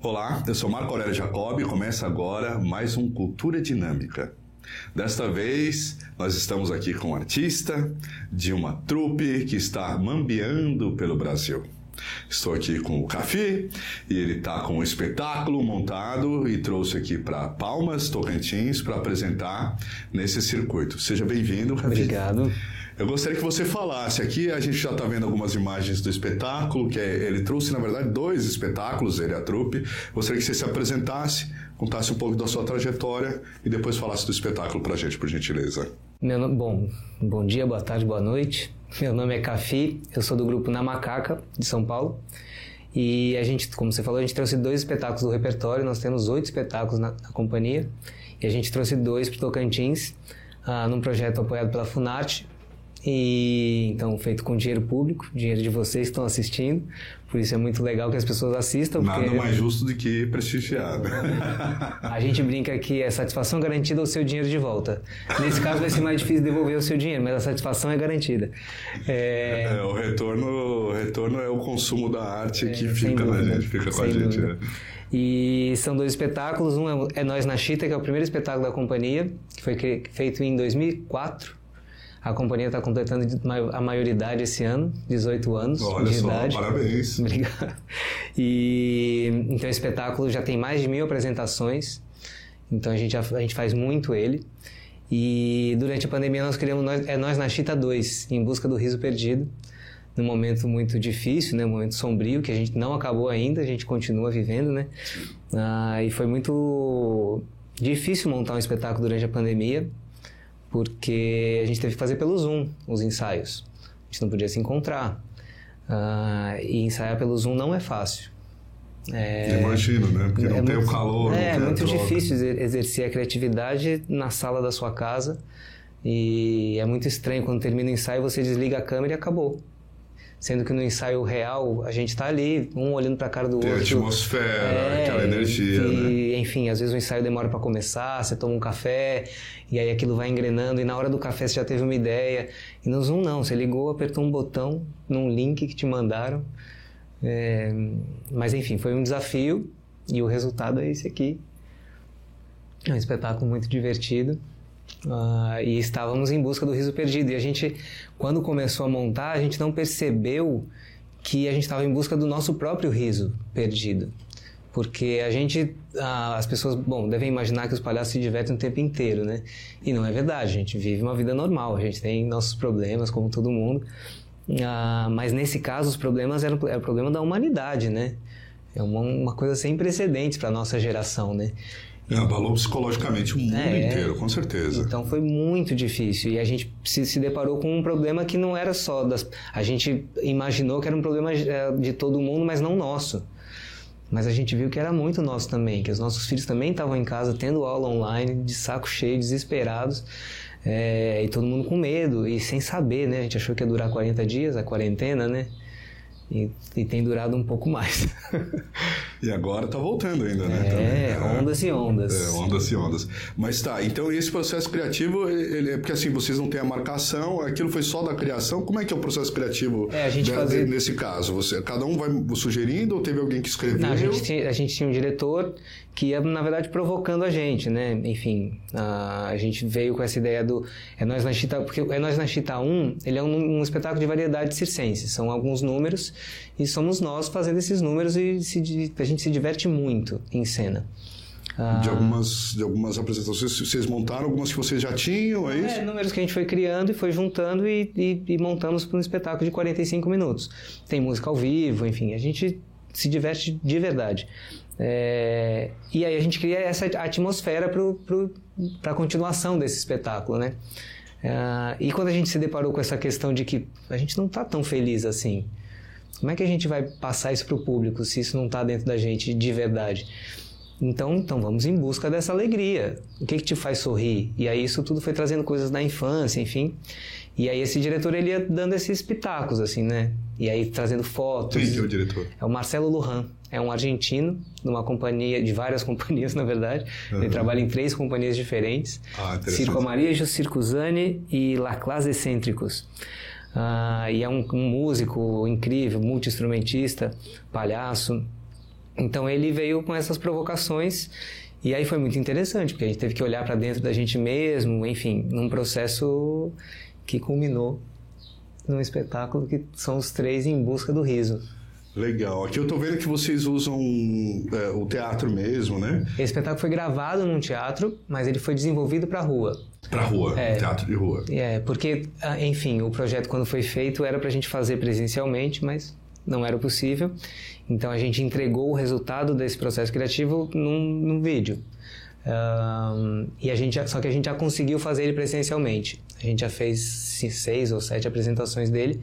Olá, eu sou Marco Aurélio Jacob e começa agora mais um Cultura Dinâmica. Desta vez, nós estamos aqui com um artista de uma trupe que está mambeando pelo Brasil. Estou aqui com o Cafi e ele está com um espetáculo montado e trouxe aqui para Palmas, Tocantins, para apresentar nesse circuito. Seja bem-vindo, Cafi. Obrigado. Eu gostaria que você falasse. Aqui a gente já está vendo algumas imagens do espetáculo, que é, ele trouxe, na verdade, dois espetáculos, ele e a trupe. Gostaria que você se apresentasse, contasse um pouco da sua trajetória e depois falasse do espetáculo para a gente, por gentileza. Meu bom, bom dia, boa tarde, boa noite. Meu nome é Cafi, eu sou do grupo Na Macaca, de São Paulo. E a gente, como você falou, a gente trouxe dois espetáculos do repertório, nós temos oito espetáculos na, na companhia. E a gente trouxe dois para Tocantins, ah, num projeto apoiado pela Funarte, e então feito com dinheiro público, dinheiro de vocês que estão assistindo. Por isso é muito legal que as pessoas assistam. Nada porque... mais justo do que prestigiar. A gente brinca que é satisfação garantida o seu dinheiro de volta. Nesse caso vai ser mais difícil devolver o seu dinheiro, mas a satisfação é garantida. É... É, o, retorno, o retorno é o consumo da arte é, que fica na gente, fica com a gente. É. E são dois espetáculos. Um é Nós na Chita, que é o primeiro espetáculo da companhia, que foi feito em 2004 a companhia está completando a maioridade esse ano, 18 anos Olha de só, idade. parabéns. Obrigado. E então o espetáculo já tem mais de mil apresentações, então a gente, a, a gente faz muito ele. E durante a pandemia nós criamos nós, é Nós na Chita 2, em busca do riso perdido, num momento muito difícil, né, um momento sombrio que a gente não acabou ainda, a gente continua vivendo, né? Ah, e foi muito difícil montar um espetáculo durante a pandemia, porque a gente teve que fazer pelo Zoom os ensaios. A gente não podia se encontrar. Uh, e ensaiar pelo Zoom não é fácil. É, Imagino, né? Porque é não tem o calor. É, é muito difícil exercer a criatividade na sala da sua casa. E é muito estranho quando termina o ensaio, você desliga a câmera e acabou. Sendo que no ensaio real, a gente está ali, um olhando para a cara do Tem outro. Tem atmosfera, é, aquela energia, e, né? Enfim, às vezes o ensaio demora para começar, você toma um café, e aí aquilo vai engrenando, e na hora do café você já teve uma ideia. E no Zoom não, você ligou, apertou um botão num link que te mandaram. É, mas enfim, foi um desafio, e o resultado é esse aqui. É um espetáculo muito divertido. Uh, e estávamos em busca do riso perdido. E a gente, quando começou a montar, a gente não percebeu que a gente estava em busca do nosso próprio riso perdido. Porque a gente, uh, as pessoas, bom, devem imaginar que os palhaços se divertem o tempo inteiro, né? E não é verdade, a gente vive uma vida normal, a gente tem nossos problemas, como todo mundo. Uh, mas nesse caso, os problemas eram, era o problema da humanidade, né? É uma, uma coisa sem precedentes para a nossa geração, né? É, abalou psicologicamente o mundo é, inteiro, com certeza. Então foi muito difícil. E a gente se, se deparou com um problema que não era só das. A gente imaginou que era um problema é, de todo mundo, mas não nosso. Mas a gente viu que era muito nosso também, que os nossos filhos também estavam em casa tendo aula online, de saco cheio, desesperados, é, e todo mundo com medo e sem saber, né? A gente achou que ia durar 40 dias a quarentena, né? E, e, tem durado um pouco mais. e agora está voltando ainda, né? É, Também. ondas e ondas. É, ondas e ondas. Mas tá, então esse processo criativo, ele, é porque assim, vocês não têm a marcação, aquilo foi só da criação, como é que é o processo criativo é, a gente de, fazia... nesse caso? Você, cada um vai sugerindo ou teve alguém que escreveu? Não, a, gente tinha, a gente tinha um diretor que ia, na verdade, provocando a gente, né? Enfim, a, a gente veio com essa ideia do É Nós na Chita, porque É Nós na Chita 1, ele é um, um espetáculo de variedade circense, são alguns números e somos nós fazendo esses números e se, a gente se diverte muito em cena. De algumas, de algumas apresentações, vocês montaram algumas que vocês já tinham, é isso? É, números que a gente foi criando e foi juntando e, e, e montamos para um espetáculo de 45 minutos. Tem música ao vivo, enfim, a gente se diverte de verdade. É, e aí a gente cria essa atmosfera para a continuação desse espetáculo, né? É, e quando a gente se deparou com essa questão de que a gente não está tão feliz assim, como é que a gente vai passar isso para o público se isso não está dentro da gente de verdade? Então, então vamos em busca dessa alegria. O que, que te faz sorrir? E aí isso tudo foi trazendo coisas da infância, enfim. E aí esse diretor ele ia dando esses pitacos, assim, né? E aí trazendo fotos. Quem que é o diretor? É o Marcelo Lujan. É um argentino, de uma companhia, de várias companhias, na verdade. Uhum. Ele trabalha em três companhias diferentes. Ah, Circo Amarillo, Circo Zani e La Classe Excêntricos. Ah, e é um, um músico incrível, multi-instrumentista, palhaço. Então ele veio com essas provocações e aí foi muito interessante, porque a gente teve que olhar para dentro da gente mesmo, enfim, num processo que culminou num espetáculo que são os três em busca do riso. Legal. Aqui eu tô vendo que vocês usam é, o teatro mesmo, né? Esse espetáculo foi gravado num teatro, mas ele foi desenvolvido para rua. Para rua, é, teatro de rua. É, porque, ah, enfim, o projeto quando foi feito era para a gente fazer presencialmente, mas não era possível. Então a gente entregou o resultado desse processo criativo num, num vídeo. Um, e a gente, só que a gente já conseguiu fazer ele presencialmente. A gente já fez seis ou sete apresentações dele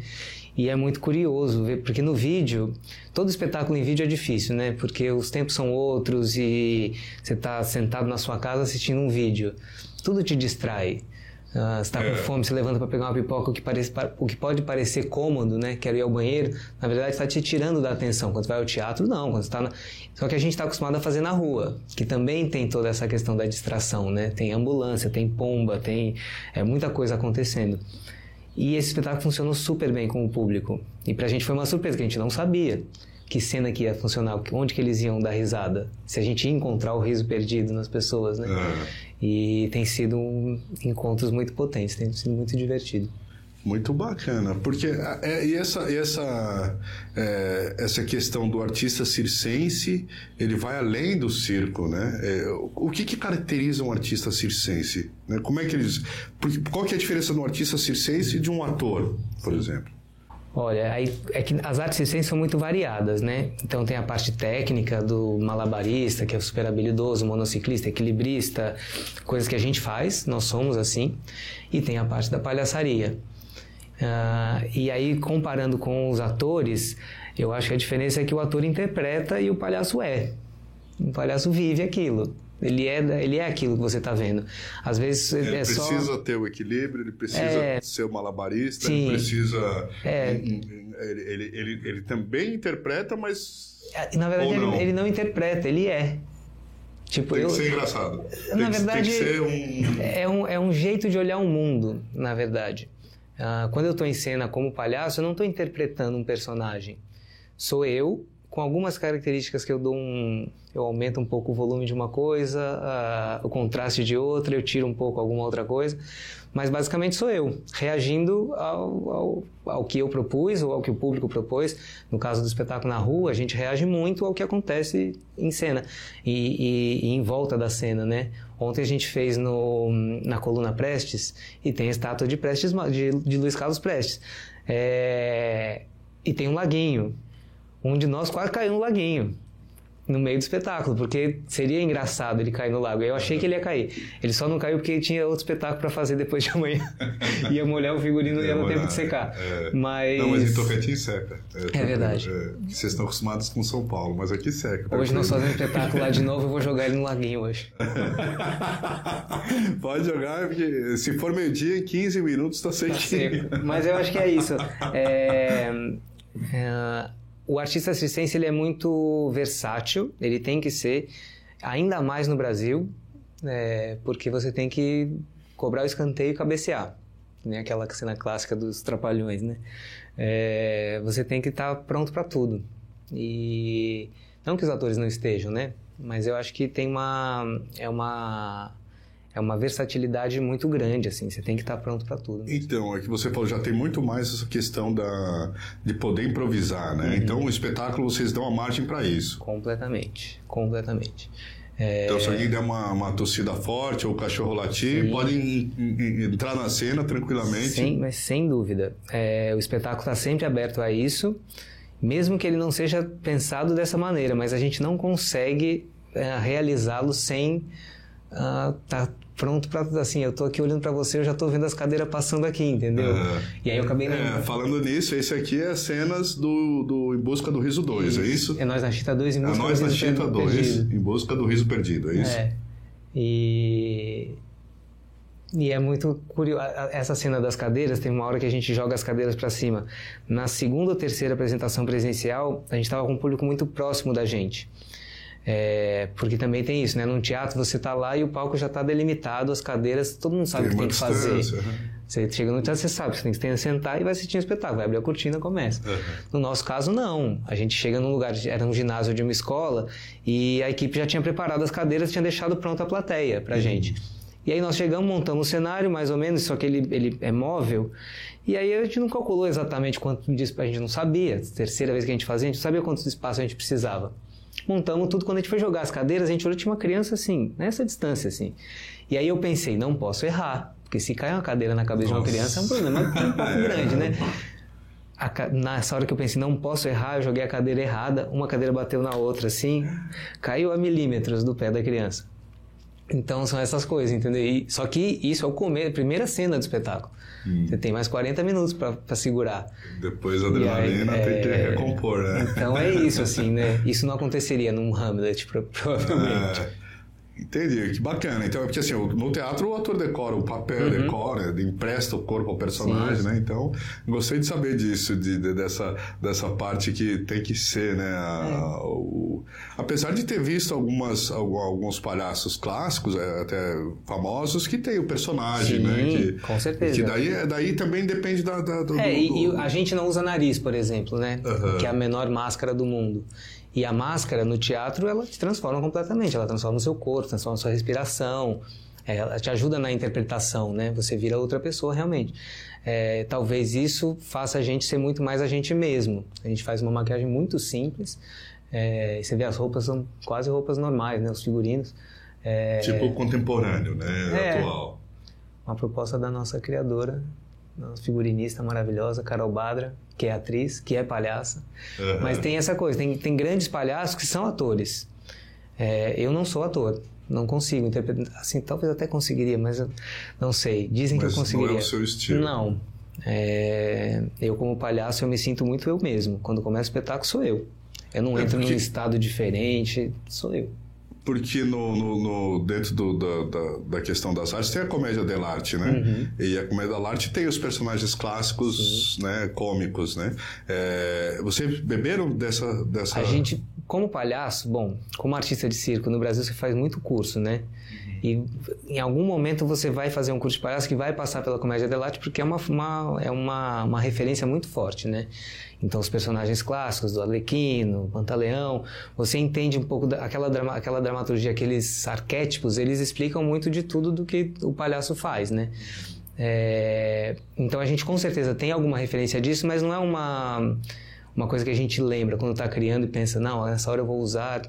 e é muito curioso ver, porque no vídeo, todo espetáculo em vídeo é difícil, né? Porque os tempos são outros e você está sentado na sua casa assistindo um vídeo. Tudo te distrai. Uh, está com é. fome, se levanta para pegar uma pipoca, o que, parece, o que pode parecer cômodo, né? Quero ir ao banheiro, na verdade está te tirando da atenção. Quando vai ao teatro, não. Quando está na... Só que a gente está acostumado a fazer na rua, que também tem toda essa questão da distração, né? Tem ambulância, tem pomba, tem é, muita coisa acontecendo. E esse espetáculo funcionou super bem com o público. E para a gente foi uma surpresa, que a gente não sabia que cena que ia funcionar, onde que eles iam dar risada, se a gente ia encontrar o riso perdido nas pessoas, né? E tem sido um, encontros muito potentes, tem sido muito divertido. Muito bacana, porque é, e essa, e essa, é, essa questão do artista circense, ele vai além do circo, né? É, o que, que caracteriza um artista circense? Né? Como é que eles... Qual que é a diferença de um artista circense e de um ator, por exemplo? Olha, aí é que as artes circenses são muito variadas, né? Então tem a parte técnica do malabarista, que é super habilidoso, monociclista, equilibrista, coisas que a gente faz, nós somos assim. E tem a parte da palhaçaria. Uh, e aí, comparando com os atores, eu acho que a diferença é que o ator interpreta e o palhaço é. O palhaço vive aquilo. Ele é, ele é aquilo que você está vendo. Às vezes ele é precisa só... ter o equilíbrio, ele precisa é... ser o malabarista, Sim. ele precisa. É... Ele, ele, ele, ele, também interpreta, mas. É, na verdade, não? Ele, não interpreta, ele é. Tipo, tem eu... que ser engraçado. Na verdade, tem que ser um... É, um, é um jeito de olhar o mundo, na verdade. Uh, quando eu estou em cena como palhaço, eu não estou interpretando um personagem. Sou eu com algumas características que eu dou um, eu aumento um pouco o volume de uma coisa, uh, o contraste de outra, eu tiro um pouco alguma outra coisa, mas basicamente sou eu reagindo ao, ao, ao, que eu propus ou ao que o público propôs. No caso do espetáculo na rua, a gente reage muito ao que acontece em cena e, e, e em volta da cena, né? Ontem a gente fez no, na coluna Prestes e tem a estátua de Prestes de, de Luiz Carlos Prestes. É, e tem um laguinho um de nós quase caiu no laguinho no meio do espetáculo, porque seria engraçado ele cair no lago. Eu achei que ele ia cair. Ele só não caiu porque tinha outro espetáculo para fazer depois de amanhã. ia molhar o figurino e ia no tempo de secar. É... Mas... Não, mas em Tocantins seca. É, é verdade. É, vocês estão acostumados com São Paulo, mas aqui seca. Tá hoje nós fazemos espetáculo lá de novo, eu vou jogar ele no laguinho hoje. Pode jogar, porque se for meio-dia, em 15 minutos está sequinho. Tá mas eu acho que é isso. É... É o artista circense ele é muito versátil, ele tem que ser, ainda mais no Brasil, é, porque você tem que cobrar o escanteio e cabecear. Nem aquela cena clássica dos trapalhões, né? É, você tem que estar tá pronto para tudo. E não que os atores não estejam, né? Mas eu acho que tem uma é uma é uma versatilidade muito grande, assim, você tem que estar pronto para tudo. Então, é que você falou, já tem muito mais essa questão da, de poder improvisar, né? Uhum. Então, o espetáculo, vocês dão a margem para isso. Completamente, completamente. É... Então, se alguém der uma, uma tossida forte ou o cachorro latir, Sim. podem entrar na cena tranquilamente. Sim, mas sem dúvida. É, o espetáculo está sempre aberto a isso, mesmo que ele não seja pensado dessa maneira, mas a gente não consegue é, realizá-lo sem estar uh, tá pronto para assim, eu tô aqui olhando para você, eu já tô vendo as cadeiras passando aqui, entendeu? Uhum. E aí eu acabei é, falando nisso, esse aqui é cenas do, do Em Busca do Riso 2, isso. é isso? É Nós na Chita 2 em Busca é nós do Riso na Chita 2, Em Busca do Riso Perdido, é isso? É. E e é muito curioso. Essa cena das cadeiras, tem uma hora que a gente joga as cadeiras para cima. Na segunda ou terceira apresentação presencial, a gente estava com um público muito próximo da gente. É, porque também tem isso, né? Num teatro você está lá e o palco já está delimitado, as cadeiras, todo mundo sabe o que tem que fazer. Uhum. Você chega no teatro, você sabe, você tem que sentar e vai assistir um espetáculo, vai abrir a cortina começa. Uhum. No nosso caso, não. A gente chega num lugar, era um ginásio de uma escola, e a equipe já tinha preparado as cadeiras, tinha deixado pronta a plateia pra uhum. gente. E aí nós chegamos, montamos o cenário, mais ou menos, só que ele, ele é móvel. E aí a gente não calculou exatamente quanto disso, a gente não sabia. Terceira vez que a gente fazia, a gente não sabia quanto espaço a gente precisava. Montamos tudo, quando a gente foi jogar as cadeiras, a gente olhou, tinha uma criança assim, nessa distância assim. E aí eu pensei, não posso errar, porque se cair uma cadeira na cabeça Nossa. de uma criança é um problema um pouco grande, né? A, nessa hora que eu pensei, não posso errar, eu joguei a cadeira errada, uma cadeira bateu na outra assim, caiu a milímetros do pé da criança. Então são essas coisas, entendeu? E, só que isso é o começo, a primeira cena do espetáculo. Hum. Você tem mais 40 minutos para segurar. Depois a adrenalina aí, tem é, que recompor, né? Então é isso, assim, né? Isso não aconteceria num Hamlet, provavelmente. É. Entendi, que bacana. Então, é porque assim, no teatro o ator decora o papel, uhum. decora, empresta o corpo ao personagem, Sim. né? Então, gostei de saber disso, de, de, dessa, dessa parte que tem que ser, né? A, é. o, apesar de ter visto algumas, alguns palhaços clássicos, é, até famosos, que tem o personagem, Sim, né? Que, com certeza. Que daí, daí também depende da, da do, É, do, e, e, a gente não usa nariz, por exemplo, né? Uhum. Que é a menor máscara do mundo. E a máscara no teatro, ela te transforma completamente. Ela transforma o seu corpo, transforma a sua respiração. Ela te ajuda na interpretação, né? Você vira outra pessoa realmente. É, talvez isso faça a gente ser muito mais a gente mesmo. A gente faz uma maquiagem muito simples. É, você vê as roupas são quase roupas normais, né? Os figurinos. É, tipo contemporâneo, né? É. Atual. Uma proposta da nossa criadora, figurinista maravilhosa, Carol Badra, que é atriz, que é palhaça. Uhum. Mas tem essa coisa, tem, tem grandes palhaços que são atores. É, eu não sou ator, não consigo interpretar. Assim, talvez até conseguiria, mas eu não sei. Dizem mas que eu conseguiria. Não é o seu estilo. Não. É, eu, como palhaço, eu me sinto muito eu mesmo. Quando começa o espetáculo, sou eu. Eu não é entro porque... num estado diferente, sou eu porque no, no, no dentro do, da, da, da, questão das artes tem a comédia dell'arte, né? Uhum. E a comédia dell'arte tem os personagens clássicos, Sim. né? Cômicos, né? É, vocês beberam dessa, dessa... A gente, como palhaço, bom, como artista de circo, no Brasil você faz muito curso, né? E em algum momento você vai fazer um curso de palhaço que vai passar pela comédia dell'arte porque é uma, uma, é uma, uma referência muito forte, né? Então, os personagens clássicos do Arlequino, Pantaleão, você entende um pouco daquela drama, aquela dramaturgia, aqueles arquétipos, eles explicam muito de tudo do que o palhaço faz, né? É, então, a gente com certeza tem alguma referência disso, mas não é uma, uma coisa que a gente lembra quando está criando e pensa, não, nessa hora eu vou usar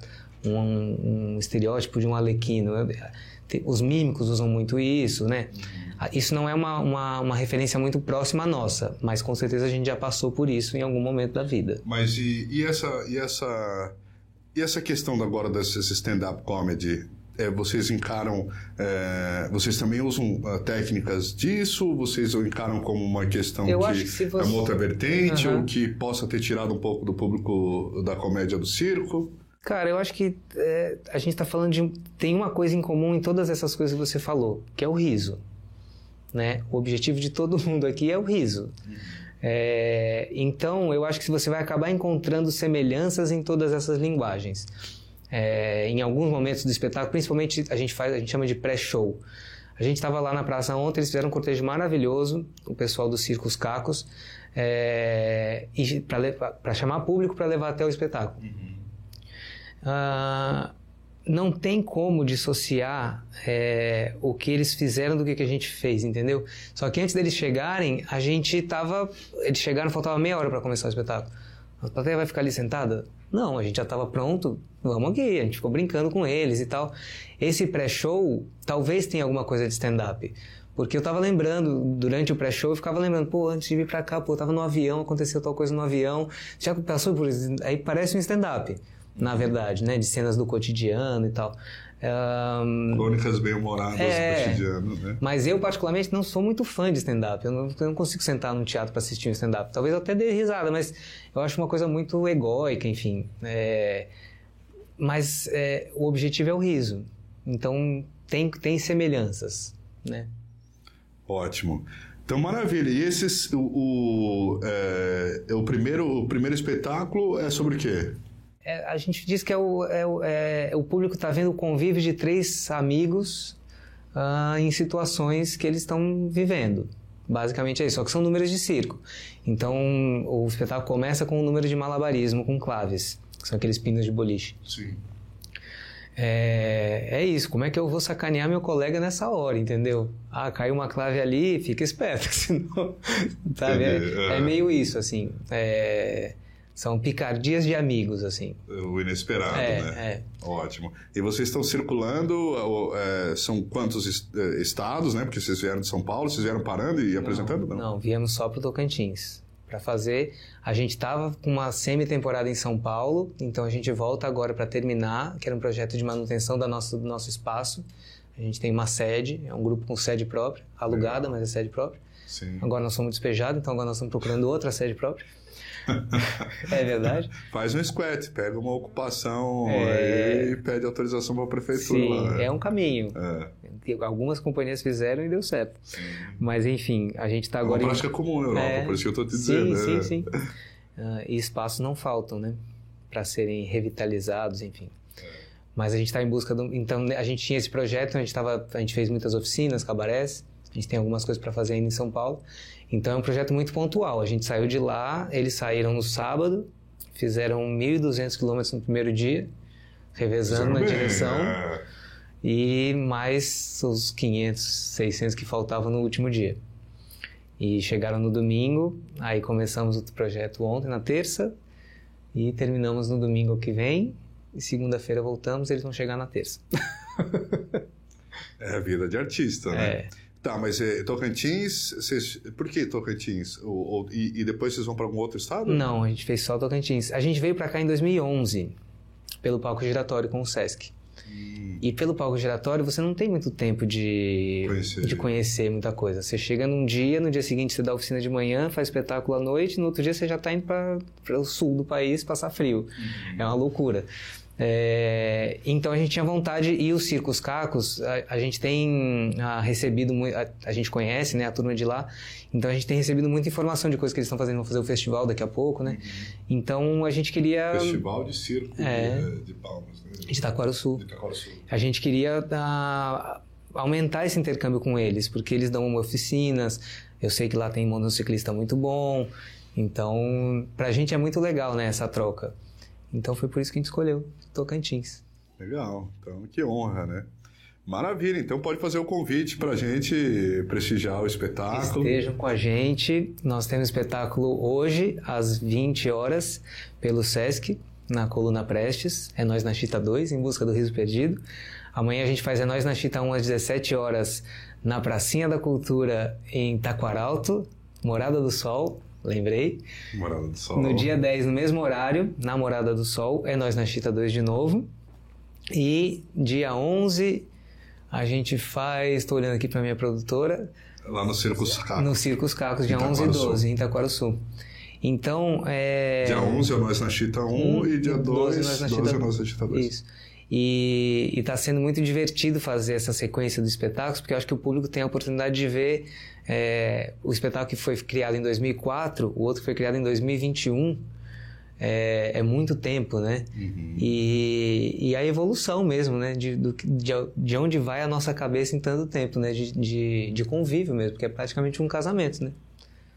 um, um estereótipo de um Arlequino. Os mímicos usam muito isso, né? Ah, isso não é uma, uma, uma, referência muito próxima à nossa, mas com certeza a gente já passou por isso em algum momento da vida. Mas e, e essa, e, essa, e essa questão agora desse stand-up comedy? É, vocês encaram, é, vocês também usam uh, técnicas disso? Vocês encaram como uma questão Eu que, que você... é uma outra vertente uhum. ou que possa ter tirado um pouco do público da comédia do circo? Cara, eu acho que é, a gente está falando de. Tem uma coisa em comum em todas essas coisas que você falou, que é o riso né? O objetivo de todo mundo aqui é o riso. É, então, eu acho que você vai acabar encontrando semelhanças em todas essas linguagens. É, em alguns momentos do espetáculo, principalmente a gente faz, a gente chama de pré-show. A gente estava lá na praça ontem, eles fizeram um cortejo maravilhoso, o pessoal do Circos Cacos, é, para chamar público para levar até o espetáculo. Uhum. Uh, não tem como dissociar é, o que eles fizeram do que, que a gente fez, entendeu? Só que antes deles chegarem, a gente tava. Eles chegaram, faltava meia hora para começar o espetáculo. A plateia vai ficar ali sentada? Não, a gente já estava pronto, vamos aqui. A gente ficou brincando com eles e tal. Esse pré-show talvez tenha alguma coisa de stand-up. Porque eu tava lembrando, durante o pré-show, eu ficava lembrando, pô, antes de vir pra cá, pô, eu tava no avião, aconteceu tal coisa no avião. Já passou por isso? Aí parece um stand-up na verdade, né? De cenas do cotidiano e tal. Um, Crônicas bem-humoradas é, do cotidiano, né? Mas eu, particularmente, não sou muito fã de stand-up. Eu, eu não, consigo sentar num teatro para assistir um stand-up. Talvez eu até dê risada, mas eu acho uma coisa muito egóica, enfim. É, mas é, o objetivo é o riso. Então, tem, tem semelhanças, né? Ótimo. Então, maravilha. E esses, o, o, é, o, primeiro, o primeiro espetáculo é sobre o quê? É, a gente diz que é o, é o, é, público está vendo o convívio de três amigos uh, em situações que eles estão vivendo. Basicamente é isso, só que são números de circo. Então o espetáculo começa com um número de malabarismo com claves, que são aqueles pinos de boliche. Sim. É, é isso, como é que eu vou sacanear meu colega nessa hora, entendeu? Ah, caiu uma clave ali, fica esperto, senão. Sabe? É, é meio isso, assim. É, são picardias de amigos, assim. O inesperado, É, né? é. Ótimo. E vocês estão circulando, é, são quantos é, estados, né? Porque vocês vieram de São Paulo, vocês vieram parando e apresentando? Não. Não, viemos só pro Tocantins. Para fazer, a gente estava com uma semi-temporada em São Paulo, então a gente volta agora para terminar, que era um projeto de manutenção da nossa, do nosso espaço. A gente tem uma sede, é um grupo com sede própria, alugada, mas é sede própria. Sim. Agora nós somos despejados, então agora nós estamos procurando outra sede própria. é verdade? Faz um squat, pega uma ocupação É. e pede autorização para a prefeitura Sim, lá. é um caminho. É, Algumas companhias fizeram e deu certo. sim. Mas enfim, a gente está É uma agora. em- prática comum na Europa, É, por isso que eu estou te sim, dizendo. Sim, é. sim, Ah, e espaços não faltam, né? Para serem revitalizados, enfim. Mas a gente está em busca do. Então, né, a gente tinha esse projeto, a gente, tava, a gente fez muitas oficinas, cabarés, a gente tem algumas coisas para fazer ainda em São Paulo. Então, é um projeto muito pontual. A gente saiu de lá, eles saíram no sábado, fizeram 1.200 quilômetros no primeiro dia, revezando na direção é. e mais os 500, 600 que faltavam no último dia. E chegaram no domingo, aí começamos o projeto ontem, na terça, e terminamos no domingo que vem, e segunda-feira voltamos, eles vão chegar na terça. É a vida de artista, né? É. Tá, mas é, Tocantins, vocês, por que Tocantins? E, e depois vocês vão para algum outro estado? Não, a gente fez só Tocantins. A gente veio pra cá em 2011, pelo palco giratório com o Sesc. Hum, E pelo palco giratório você não tem muito tempo de Conhecer. de conhecer muita coisa. Você chega num dia, no dia seguinte você dá oficina de manhã, faz espetáculo à noite, no outro dia você já está indo para o sul do país passar frio. É uma loucura. É, então a gente tinha vontade e os circos cacos a, a gente tem ah, recebido a, a gente conhece né a turma de lá então a gente tem recebido muita informação de coisas que eles estão fazendo vão fazer o festival daqui a pouco né então a gente queria Festival de Circo É. de, de Palmas, né? de Itaquaruçu De Itaquaçu. a gente queria ah, aumentar esse intercâmbio com eles, porque eles dão oficinas, eu sei que lá tem motociclista muito bom, então pra gente é muito legal né, essa troca. Então foi por isso que a gente escolheu Tocantins. Legal, então que honra, né? Maravilha, então pode fazer o convite para a gente prestigiar o espetáculo. Estejam com a gente, nós temos espetáculo hoje às 20 horas pelo Sesc, na Coluna Prestes, é Nós na Chita 2, em busca do riso perdido. Amanhã a gente faz É Nós na Chita 1 às 17 horas na Pracinha da Cultura em Taquaralto, Morada do Sol, lembrei. Morada do Sol. No dia 10, no mesmo horário, na Morada do Sol, é Nós na Chita 2 de novo. E dia 11 a gente faz, estou olhando aqui para minha produtora, Lá no Circo Sacaco. no Circos Cacos, dia Em 11 e Itaquaruçu. 12, em Itaquaruçu. Então, é... Dia 11 é Nós na Chita 1 e dia 2 Nós na 12 Chita- é Nós na Chita 2. Isso. E está sendo muito divertido fazer essa sequência dos espetáculos, porque eu acho que o público tem a oportunidade de ver é, o espetáculo que foi criado em 2004, o outro que foi criado em 2021. É, é muito tempo, né? Uhum. E, e a evolução mesmo, né? De, do, de, de onde vai a nossa cabeça em tanto tempo, né? De, de, de convívio mesmo, porque é praticamente um casamento, né?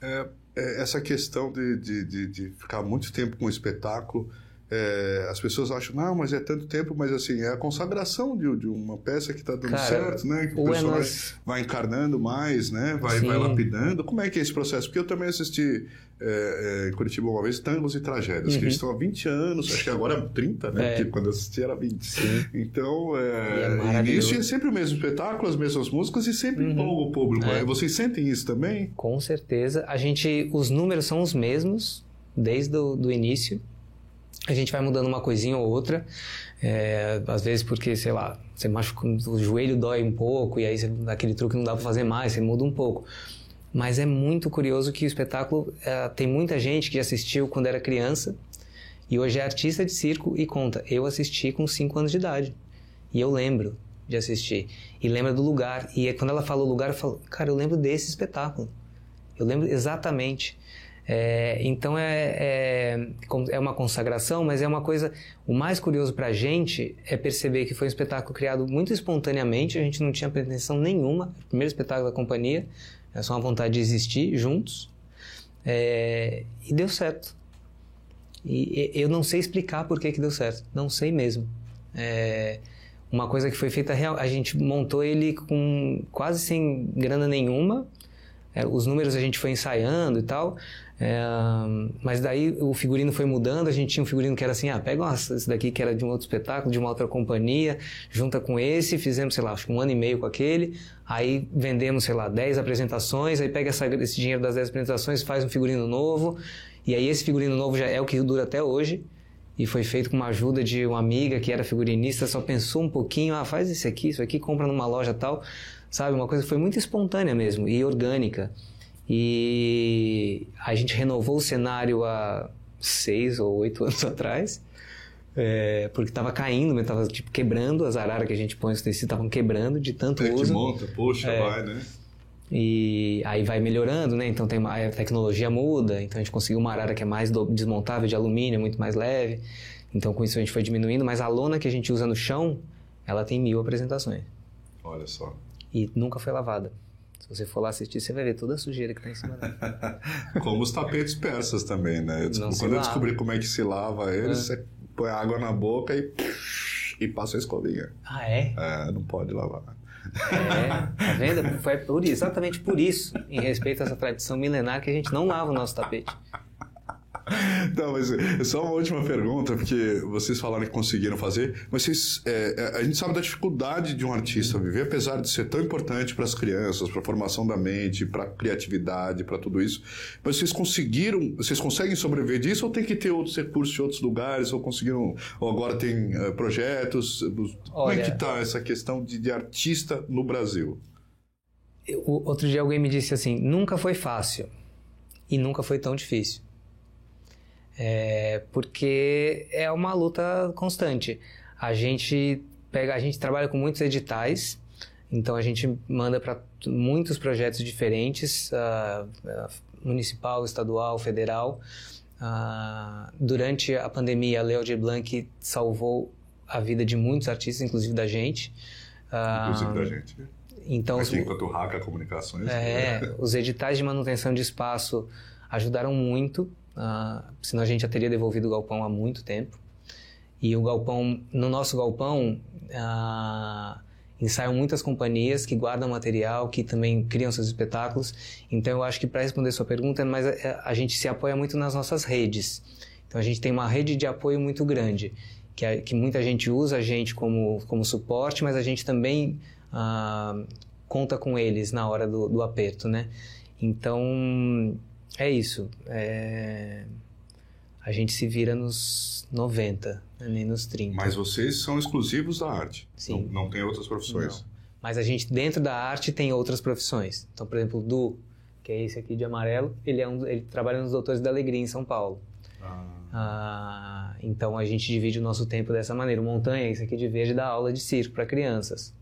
É, é, essa questão de, de, de, de ficar muito tempo com o espetáculo, é, as pessoas acham, não, mas é tanto tempo, mas assim, é a consagração de, de uma peça que está dando Cara, certo, né? Que o ou é pessoal nós- vai, encarnando mais, né? Vai, Sim. vai lapidando. Como é que é esse processo? Porque eu também assisti é, é, em Curitiba uma vez Tangos e Tragédias, que eles estão há 20 anos, acho que agora 30, né? Uhum. É. Porque quando eu assisti era 20. Então, E é é, e isso é sempre o mesmo espetáculo, as mesmas músicas e sempre empolga o público. É. né? Vocês sentem isso também? Com certeza. A gente, os números são os mesmos desde o do início. A gente vai mudando uma coisinha ou outra. É, às vezes porque, sei lá, você machuca, o joelho dói um pouco e aí você, aquele truque não dá para fazer mais, você muda um pouco. Mas é muito curioso que o espetáculo é, tem muita gente que assistiu quando era criança e hoje é artista de circo e conta. Eu assisti com 5 anos de idade e eu lembro de assistir e lembra do lugar. E aí, quando ela falou lugar, eu falo, cara, eu lembro desse espetáculo. Eu lembro exatamente. É, então é, é, é uma consagração, mas é uma coisa. O mais curioso para a gente é perceber que foi um espetáculo criado muito espontaneamente, a gente não tinha pretensão nenhuma. Primeiro espetáculo da companhia, é só uma vontade de existir juntos. É, e deu certo. E, e eu não sei explicar por que, que deu certo, não sei mesmo. É, uma coisa que foi feita real, a gente montou ele com quase sem grana nenhuma. É, os números a gente foi ensaiando e tal. É, mas daí o figurino foi mudando, a gente tinha um figurino que era assim, ah, pega esse daqui que era de um outro espetáculo, de uma outra companhia, junta com esse, fizemos, sei lá, acho que um ano e meio com aquele, aí vendemos, sei lá, 10 apresentações, aí pega essa, esse dinheiro das 10 apresentações, faz um figurino novo, e aí esse figurino novo já é o que dura até hoje, e foi feito com uma ajuda de uma amiga que era figurinista, só pensou um pouquinho, ah, faz isso aqui, isso aqui, compra numa loja tal, sabe? Uma coisa que foi muito espontânea mesmo, e orgânica. E a gente renovou o cenário há seis ou oito anos atrás, é, porque estava caindo, estava tipo, quebrando, as araras que a gente põe os tecidos estavam quebrando de tanto é uso. monta, puxa, é, vai, né? E aí vai melhorando, né? Então tem uma, a tecnologia muda, então a gente conseguiu uma arara que é mais do, desmontável de alumínio, muito mais leve. Então com isso a gente foi diminuindo, mas a lona que a gente usa no chão, ela tem mil apresentações. Olha só. E nunca foi lavada. Se você for lá assistir, você vai ver toda a sujeira que está em cima dela. como os tapetes persas também, né? Eu descobri, quando eu descobri como é que se lava eles, é. você põe água na boca e, e passa a escovinha. Ah, é? É, não pode lavar. É, tá vendo? Foi por, exatamente por isso, em respeito a essa tradição milenar, que a gente não lava o nosso tapete. Não, mas é só uma última pergunta, porque vocês falaram que conseguiram fazer, mas vocês, é, é, a gente sabe da dificuldade de um artista viver, apesar de ser tão importante para as crianças, para a formação da mente, para a criatividade, para tudo isso. Mas vocês conseguiram, vocês conseguem sobreviver disso ou tem que ter outros recursos de outros lugares, ou conseguiram, ou agora tem uh, projetos? Olha, Como é que está essa questão de, de artista no Brasil? O, outro dia alguém me disse assim, nunca foi fácil e nunca foi tão difícil. É, porque é uma luta constante. A gente pega, a gente trabalha com muitos editais, então a gente manda para muitos projetos diferentes, uh, uh, municipal, estadual, federal. Uh, durante a pandemia, a Leo de Blanc salvou a vida de muitos artistas, inclusive da gente. inclusive da gente. Então, Aqui, enquanto Raca Comunicações. É, né? os editais de manutenção de espaço ajudaram muito Uh, senão a gente já teria devolvido o galpão há muito tempo. E o galpão, no nosso galpão, uh, ensaiam muitas companhias que guardam material, que também criam seus espetáculos. Então eu acho que para responder sua pergunta, mas a, a, gente se apoia muito nas nossas redes. Então a gente tem uma rede de apoio muito grande, que, a, que muita gente usa a gente como, como suporte, mas a gente também uh, conta com eles na hora do, do aperto, né? Então é isso. É... A gente se vira nos 90, né, nem nos 30. Mas vocês são exclusivos da arte. Sim. Não, não tem outras profissões. Não. Mas a gente, dentro da arte, tem outras profissões. Então, por exemplo, o Du, que é esse aqui de amarelo, ele, é um, ele trabalha nos Doutores da Alegria, em São Paulo. Ah. Ah, então, a gente divide o nosso tempo dessa maneira. O Montanha, esse aqui de verde, dá aula de circo para crianças.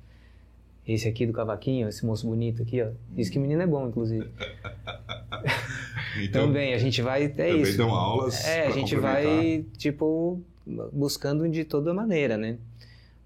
Esse aqui do cavaquinho, esse moço bonito aqui, ó. Diz que menino é bom, inclusive. então, também, a gente vai. É também isso. dão aulas. É, a gente vai, tipo, buscando de toda maneira, né?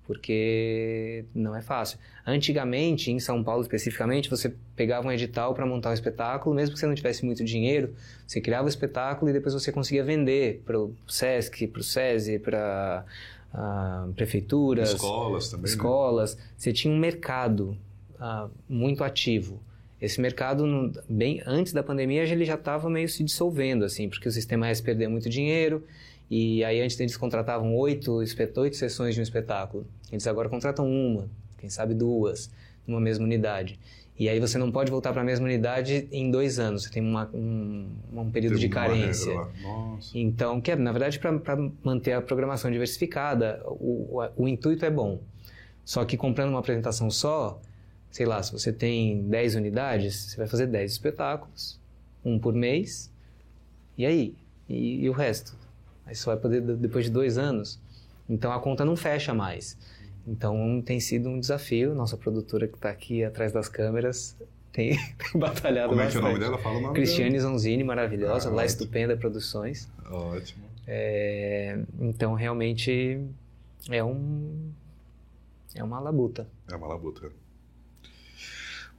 Porque não é fácil. Antigamente, em São Paulo especificamente, você pegava um edital para montar um espetáculo, mesmo que você não tivesse muito dinheiro, você criava o espetáculo e depois você conseguia vender para o SESC, para o SESI, para uh, prefeituras, escolas também. Né? Escolas. Né? Você tinha um mercado uh, muito ativo. Esse mercado, bem antes da pandemia, ele já estava meio se dissolvendo, assim, porque o sistema S perdeu muito dinheiro. E aí antes eles contratavam oito, oito sessões de um espetáculo. Eles agora contratam uma, quem sabe duas, numa mesma unidade. E aí você não pode voltar para a mesma unidade em dois anos, você tem uma, um, um período tem de carência. Então, que é, na verdade, para manter a programação diversificada, o, o, o, intuito é bom. Só que comprando uma apresentação só, sei lá, se você tem 10 unidades, você vai fazer 10 espetáculos, um por mês, e aí? E, e o resto? Aí você vai poder, depois de dois anos. Então a conta não fecha mais. Então tem sido um desafio. Nossa produtora que está aqui atrás das câmeras tem, tem batalhado Como bastante. é que é o nome dela? Fala o nome Cristiane dela. Zonzini, maravilhosa, ah, lá ótimo. Estupenda Produções. Ótimo. É, então realmente é um é uma labuta. É uma labuta.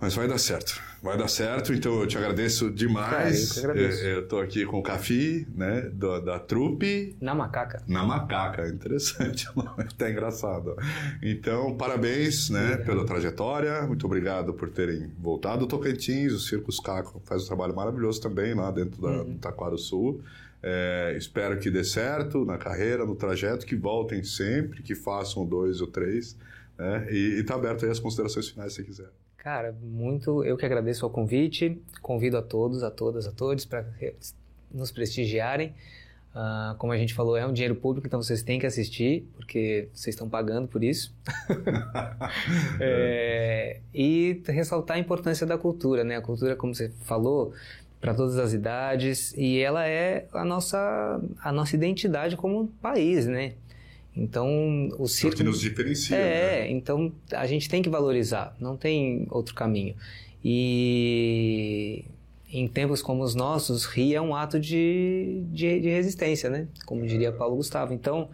Mas vai dar certo. Vai dar certo, então eu te agradeço demais. Cara, eu, eu, eu tô aqui com o Cafi, né, da, da trupe. Na Macaca. Na Macaca, interessante, tá engraçado. Então, parabéns, né, pela trajetória. Muito obrigado por terem voltado. O Tocantins, o Circus Caco faz um trabalho maravilhoso também lá dentro da uhum. Taquaro Sul. É, espero que dê certo na carreira, no trajeto, que voltem sempre, que façam dois ou três. Né? E está aberto aí as considerações finais se quiser. Cara, muito. Eu que agradeço o convite. Convido a todos, a todas, a todos para nos prestigiarem. Uh, como a gente falou, é um dinheiro público, então vocês têm que assistir, porque vocês estão pagando por isso. é, e ressaltar a importância da cultura, né? A cultura, como você falou, para todas as idades, e ela é a nossa, a nossa identidade como país, né? Então, o circo... É o que nos diferencia. É, né? então a gente tem que valorizar, não tem outro caminho. E em tempos como os nossos, rir é um ato de, de, de resistência, né? Como diria Paulo Gustavo. Então,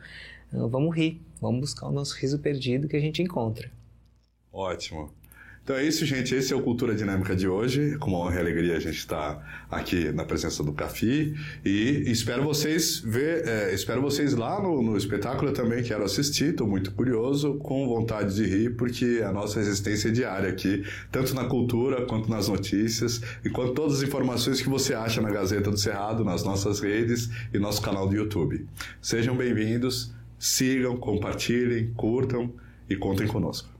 vamos rir, vamos buscar o nosso riso perdido que a gente encontra. Ótimo. Então é isso, gente. Esse é o Cultura Dinâmica de hoje. Com uma honra e alegria a gente está aqui na presença do Cafi e espero vocês ver, é, espero vocês lá no, no espetáculo. Eu também quero assistir. Estou muito curioso, com vontade de rir, porque a nossa existência é diária aqui, tanto na cultura quanto nas notícias e quanto todas as informações que você acha na Gazeta do Cerrado, nas nossas redes e nosso canal do YouTube. Sejam bem-vindos, sigam, compartilhem, curtam e contem conosco.